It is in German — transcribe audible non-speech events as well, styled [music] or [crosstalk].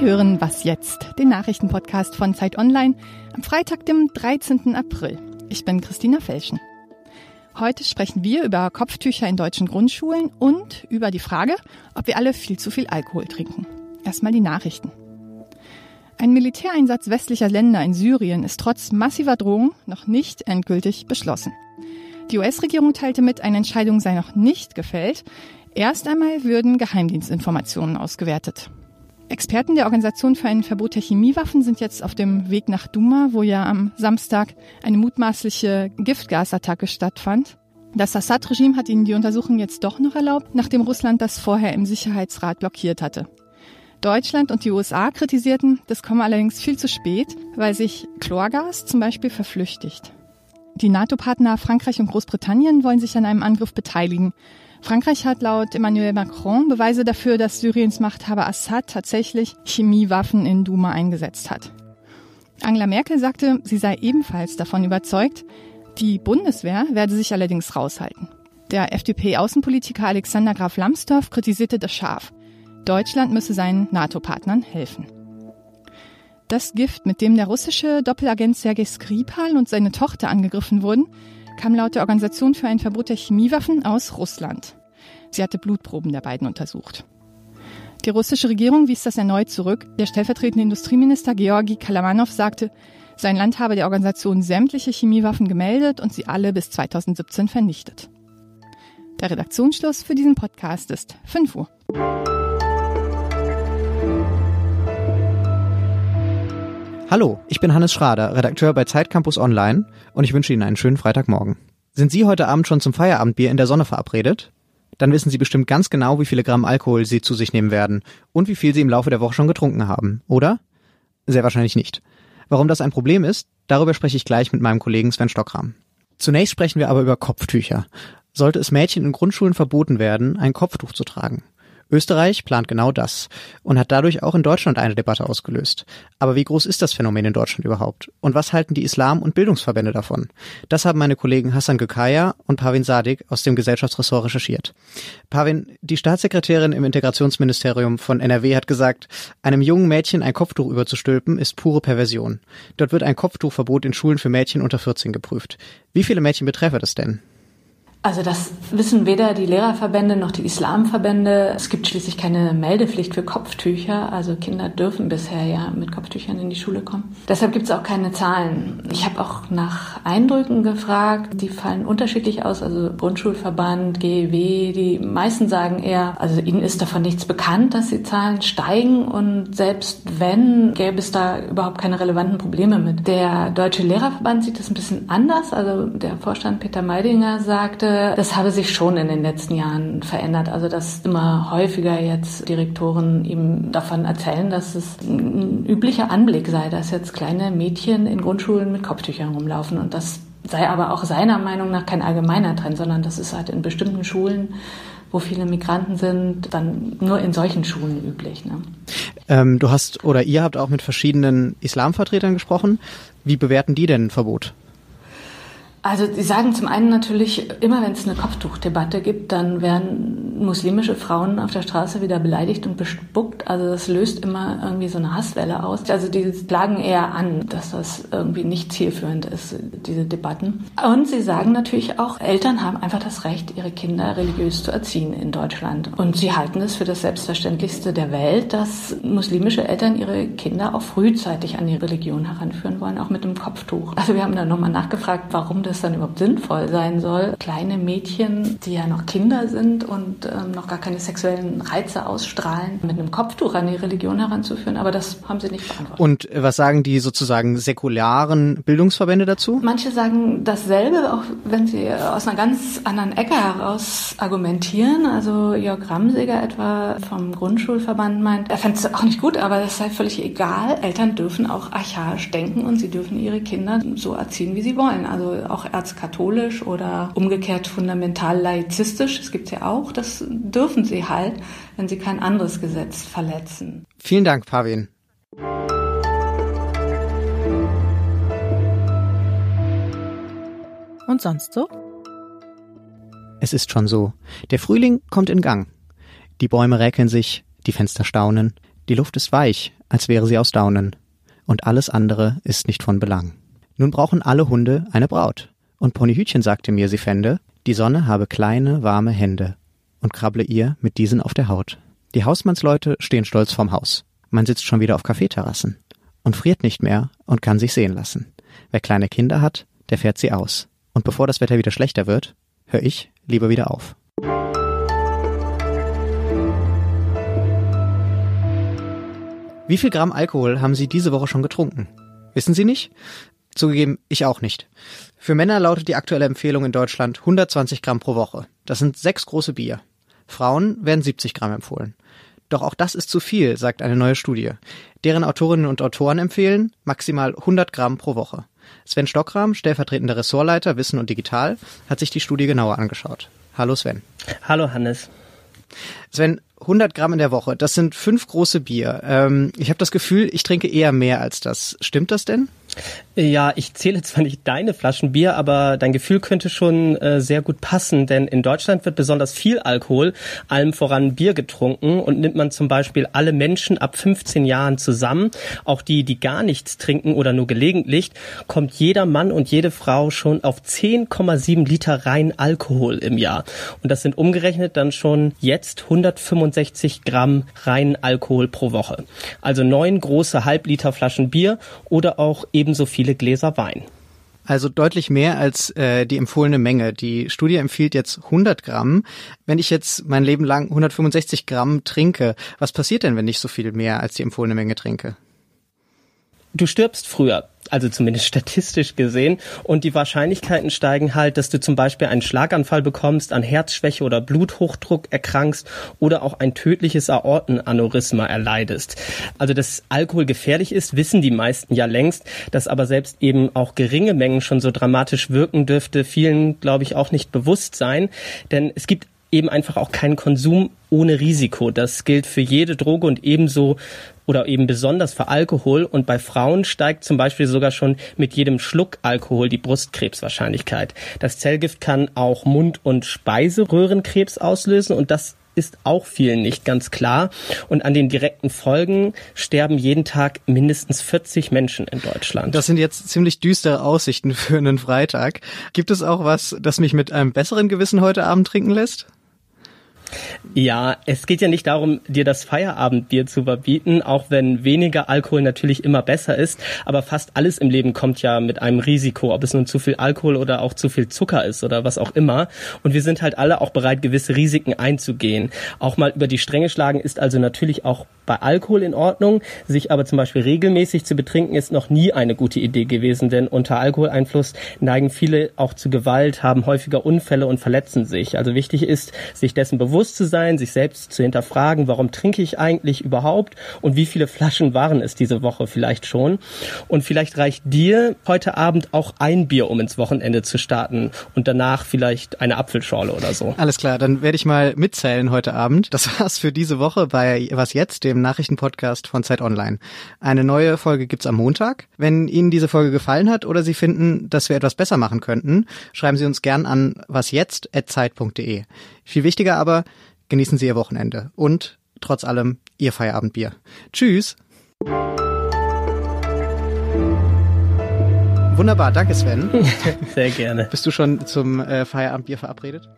Sie hören Was jetzt, den Nachrichtenpodcast von Zeit Online am Freitag, dem 13. April. Ich bin Christina Felschen. Heute sprechen wir über Kopftücher in deutschen Grundschulen und über die Frage, ob wir alle viel zu viel Alkohol trinken. Erstmal die Nachrichten. Ein Militäreinsatz westlicher Länder in Syrien ist trotz massiver Drohungen noch nicht endgültig beschlossen. Die US-Regierung teilte mit, eine Entscheidung sei noch nicht gefällt. Erst einmal würden Geheimdienstinformationen ausgewertet. Experten der Organisation für ein Verbot der Chemiewaffen sind jetzt auf dem Weg nach Duma, wo ja am Samstag eine mutmaßliche Giftgasattacke stattfand. Das Assad-Regime hat ihnen die Untersuchung jetzt doch noch erlaubt, nachdem Russland das vorher im Sicherheitsrat blockiert hatte. Deutschland und die USA kritisierten, das komme allerdings viel zu spät, weil sich Chlorgas zum Beispiel verflüchtigt. Die NATO-Partner Frankreich und Großbritannien wollen sich an einem Angriff beteiligen. Frankreich hat laut Emmanuel Macron Beweise dafür, dass Syriens Machthaber Assad tatsächlich Chemiewaffen in Duma eingesetzt hat. Angela Merkel sagte, sie sei ebenfalls davon überzeugt, die Bundeswehr werde sich allerdings raushalten. Der FDP-Außenpolitiker Alexander Graf Lambsdorff kritisierte das scharf. Deutschland müsse seinen NATO-Partnern helfen. Das Gift, mit dem der russische Doppelagent Sergei Skripal und seine Tochter angegriffen wurden, kam laut der Organisation für ein Verbot der Chemiewaffen aus Russland. Sie hatte Blutproben der beiden untersucht. Die russische Regierung wies das erneut zurück. Der stellvertretende Industrieminister Georgi Kalamanov sagte, sein Land habe der Organisation sämtliche Chemiewaffen gemeldet und sie alle bis 2017 vernichtet. Der Redaktionsschluss für diesen Podcast ist 5 Uhr. Hallo, ich bin Hannes Schrader, Redakteur bei Zeitcampus Online und ich wünsche Ihnen einen schönen Freitagmorgen. Sind Sie heute Abend schon zum Feierabendbier in der Sonne verabredet? Dann wissen Sie bestimmt ganz genau, wie viele Gramm Alkohol Sie zu sich nehmen werden und wie viel Sie im Laufe der Woche schon getrunken haben, oder? Sehr wahrscheinlich nicht. Warum das ein Problem ist, darüber spreche ich gleich mit meinem Kollegen Sven Stockram. Zunächst sprechen wir aber über Kopftücher. Sollte es Mädchen in Grundschulen verboten werden, ein Kopftuch zu tragen? Österreich plant genau das und hat dadurch auch in Deutschland eine Debatte ausgelöst. Aber wie groß ist das Phänomen in Deutschland überhaupt? Und was halten die Islam- und Bildungsverbände davon? Das haben meine Kollegen Hassan Gökaya und Pavin Sadik aus dem Gesellschaftsressort recherchiert. Pavin, die Staatssekretärin im Integrationsministerium von NRW hat gesagt, einem jungen Mädchen ein Kopftuch überzustülpen ist pure Perversion. Dort wird ein Kopftuchverbot in Schulen für Mädchen unter 14 geprüft. Wie viele Mädchen betreffe das denn? Also das wissen weder die Lehrerverbände noch die Islamverbände. Es gibt schließlich keine Meldepflicht für Kopftücher. Also Kinder dürfen bisher ja mit Kopftüchern in die Schule kommen. Deshalb gibt es auch keine Zahlen. Ich habe auch nach Eindrücken gefragt. Die fallen unterschiedlich aus. Also Grundschulverband, GEW, die meisten sagen eher, also ihnen ist davon nichts bekannt, dass die Zahlen steigen. Und selbst wenn, gäbe es da überhaupt keine relevanten Probleme mit. Der Deutsche Lehrerverband sieht das ein bisschen anders. Also der Vorstand Peter Meidinger sagte, das habe sich schon in den letzten Jahren verändert. Also dass immer häufiger jetzt Direktoren ihm davon erzählen, dass es ein üblicher Anblick sei, dass jetzt kleine Mädchen in Grundschulen mit Kopftüchern rumlaufen und das sei aber auch seiner Meinung nach kein allgemeiner Trend, sondern das ist halt in bestimmten Schulen wo viele Migranten sind, dann nur in solchen Schulen üblich. Ne? Ähm, du hast oder ihr habt auch mit verschiedenen Islamvertretern gesprochen. Wie bewerten die denn ein Verbot? Also Sie sagen zum einen natürlich, immer wenn es eine Kopftuchdebatte gibt, dann werden muslimische Frauen auf der Straße wieder beleidigt und bespuckt. Also das löst immer irgendwie so eine Hasswelle aus. Also die klagen eher an, dass das irgendwie nicht zielführend ist, diese Debatten. Und sie sagen natürlich auch, Eltern haben einfach das Recht, ihre Kinder religiös zu erziehen in Deutschland. Und sie halten es für das Selbstverständlichste der Welt, dass muslimische Eltern ihre Kinder auch frühzeitig an die Religion heranführen wollen, auch mit dem Kopftuch. Also wir haben dann nochmal nachgefragt, warum das das dann überhaupt sinnvoll sein soll, kleine Mädchen, die ja noch Kinder sind und ähm, noch gar keine sexuellen Reize ausstrahlen, mit einem Kopftuch an die Religion heranzuführen. Aber das haben sie nicht beantwortet. Und was sagen die sozusagen säkularen Bildungsverbände dazu? Manche sagen dasselbe, auch wenn sie aus einer ganz anderen Ecke heraus argumentieren. Also Jörg Ramseger etwa vom Grundschulverband meint, er fände es auch nicht gut, aber das sei völlig egal. Eltern dürfen auch archaisch denken und sie dürfen ihre Kinder so erziehen, wie sie wollen. Also auch auch erzkatholisch oder umgekehrt fundamental laizistisch. Es gibt ja auch. Das dürfen sie halt, wenn sie kein anderes Gesetz verletzen. Vielen Dank, Pavin. Und sonst so? Es ist schon so. Der Frühling kommt in Gang. Die Bäume räkeln sich, die Fenster staunen, die Luft ist weich, als wäre sie aus Daunen. Und alles andere ist nicht von Belang. Nun brauchen alle Hunde eine Braut. Und Ponyhütchen sagte mir, sie fände, die Sonne habe kleine, warme Hände und krabble ihr mit diesen auf der Haut. Die Hausmannsleute stehen stolz vorm Haus. Man sitzt schon wieder auf Kaffeeterrassen und friert nicht mehr und kann sich sehen lassen. Wer kleine Kinder hat, der fährt sie aus. Und bevor das Wetter wieder schlechter wird, höre ich lieber wieder auf. Wie viel Gramm Alkohol haben Sie diese Woche schon getrunken? Wissen Sie nicht? Zugegeben, ich auch nicht. Für Männer lautet die aktuelle Empfehlung in Deutschland 120 Gramm pro Woche. Das sind sechs große Bier. Frauen werden 70 Gramm empfohlen. Doch auch das ist zu viel, sagt eine neue Studie. Deren Autorinnen und Autoren empfehlen maximal 100 Gramm pro Woche. Sven Stockram, stellvertretender Ressortleiter Wissen und Digital, hat sich die Studie genauer angeschaut. Hallo Sven. Hallo Hannes. Sven, 100 Gramm in der Woche, das sind fünf große Bier. Ähm, ich habe das Gefühl, ich trinke eher mehr als das. Stimmt das denn? Ja, ich zähle zwar nicht deine Flaschen Bier, aber dein Gefühl könnte schon äh, sehr gut passen, denn in Deutschland wird besonders viel Alkohol, allem voran Bier getrunken und nimmt man zum Beispiel alle Menschen ab 15 Jahren zusammen, auch die, die gar nichts trinken oder nur gelegentlich, kommt jeder Mann und jede Frau schon auf 10,7 Liter rein Alkohol im Jahr. Und das sind umgerechnet dann schon jetzt 165 Gramm rein Alkohol pro Woche. Also neun große Halbliter Flaschen Bier oder auch ebenso viele Gläser Wein. Also deutlich mehr als äh, die empfohlene Menge. Die Studie empfiehlt jetzt 100 Gramm. Wenn ich jetzt mein Leben lang 165 Gramm trinke, was passiert denn, wenn ich so viel mehr als die empfohlene Menge trinke? Du stirbst früher also zumindest statistisch gesehen. Und die Wahrscheinlichkeiten steigen halt, dass du zum Beispiel einen Schlaganfall bekommst, an Herzschwäche oder Bluthochdruck erkrankst oder auch ein tödliches Aortenaneurysma erleidest. Also dass Alkohol gefährlich ist, wissen die meisten ja längst, dass aber selbst eben auch geringe Mengen schon so dramatisch wirken dürfte, vielen, glaube ich, auch nicht bewusst sein. Denn es gibt eben einfach auch keinen Konsum ohne Risiko. Das gilt für jede Droge und ebenso oder eben besonders für Alkohol. Und bei Frauen steigt zum Beispiel sogar schon mit jedem Schluck Alkohol die Brustkrebswahrscheinlichkeit. Das Zellgift kann auch Mund- und Speiseröhrenkrebs auslösen und das ist auch vielen nicht ganz klar. Und an den direkten Folgen sterben jeden Tag mindestens 40 Menschen in Deutschland. Das sind jetzt ziemlich düstere Aussichten für einen Freitag. Gibt es auch was, das mich mit einem besseren Gewissen heute Abend trinken lässt? Ja, es geht ja nicht darum, dir das Feierabendbier zu verbieten, auch wenn weniger Alkohol natürlich immer besser ist. Aber fast alles im Leben kommt ja mit einem Risiko, ob es nun zu viel Alkohol oder auch zu viel Zucker ist oder was auch immer. Und wir sind halt alle auch bereit, gewisse Risiken einzugehen. Auch mal über die Stränge schlagen ist also natürlich auch bei Alkohol in Ordnung. Sich aber zum Beispiel regelmäßig zu betrinken ist noch nie eine gute Idee gewesen, denn unter Alkoholeinfluss neigen viele auch zu Gewalt, haben häufiger Unfälle und verletzen sich. Also wichtig ist, sich dessen bewusst zu sein, sich selbst zu hinterfragen, warum trinke ich eigentlich überhaupt und wie viele Flaschen waren es diese Woche vielleicht schon. Und vielleicht reicht dir heute Abend auch ein Bier, um ins Wochenende zu starten und danach vielleicht eine Apfelschorle oder so. Alles klar, dann werde ich mal mitzählen heute Abend. Das war's für diese Woche bei Was jetzt, dem Nachrichtenpodcast von Zeit Online. Eine neue Folge gibt's am Montag. Wenn Ihnen diese Folge gefallen hat oder Sie finden, dass wir etwas besser machen könnten, schreiben Sie uns gern an wasjetzt@zeit.de. Viel wichtiger aber, genießen Sie Ihr Wochenende und trotz allem Ihr Feierabendbier. Tschüss. Wunderbar, danke Sven. [laughs] Sehr gerne. Bist du schon zum äh, Feierabendbier verabredet?